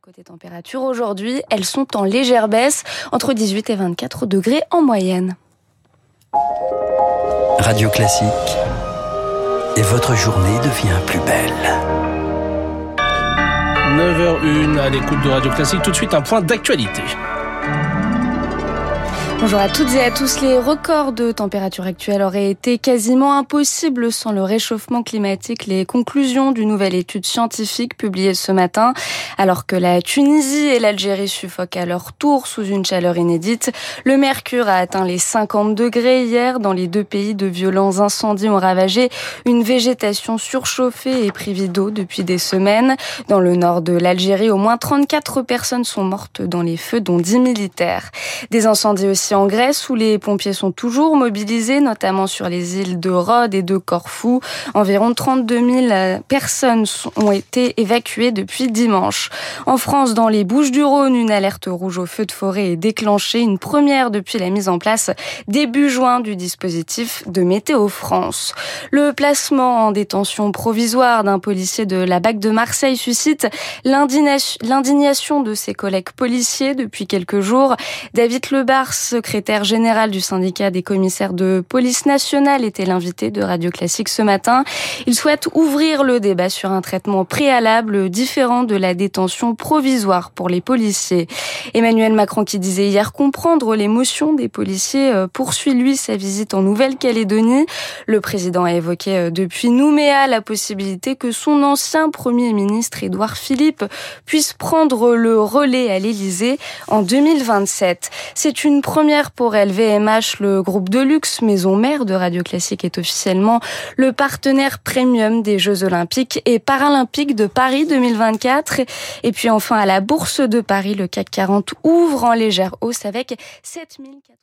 Côté température, aujourd'hui, elles sont en légère baisse, entre 18 et 24 degrés en moyenne. Radio Classique. Et votre journée devient plus belle. 9h01 à l'écoute de Radio Classique. Tout de suite, un point d'actualité. Bonjour à toutes et à tous. Les records de température actuelle auraient été quasiment impossibles sans le réchauffement climatique. Les conclusions d'une nouvelle étude scientifique publiée ce matin, alors que la Tunisie et l'Algérie suffoquent à leur tour sous une chaleur inédite. Le mercure a atteint les 50 degrés hier. Dans les deux pays, de violents incendies ont ravagé une végétation surchauffée et privée d'eau depuis des semaines. Dans le nord de l'Algérie, au moins 34 personnes sont mortes dans les feux, dont 10 militaires. Des incendies aussi en Grèce où les pompiers sont toujours mobilisés, notamment sur les îles de Rhodes et de Corfou. Environ 32 000 personnes ont été évacuées depuis dimanche. En France, dans les Bouches-du-Rhône, une alerte rouge au feu de forêt est déclenchée, une première depuis la mise en place début juin du dispositif de Météo France. Le placement en détention provisoire d'un policier de la BAC de Marseille suscite l'indignation de ses collègues policiers depuis quelques jours. David Lebars, secrétaire général du syndicat des commissaires de police nationale, était l'invité de Radio Classique ce matin. Il souhaite ouvrir le débat sur un traitement préalable différent de la détention provisoire pour les policiers. Emmanuel Macron qui disait hier comprendre l'émotion des policiers euh, poursuit lui sa visite en Nouvelle-Calédonie. Le président a évoqué euh, depuis Nouméa la possibilité que son ancien premier ministre Édouard Philippe puisse prendre le relais à l'Élysée en 2027. C'est une première pour LVMH, le groupe de luxe maison mère de Radio Classique est officiellement le partenaire premium des Jeux Olympiques et Paralympiques de Paris 2024. Et puis enfin à la Bourse de Paris, le CAC 40 ouvre en légère hausse avec 7400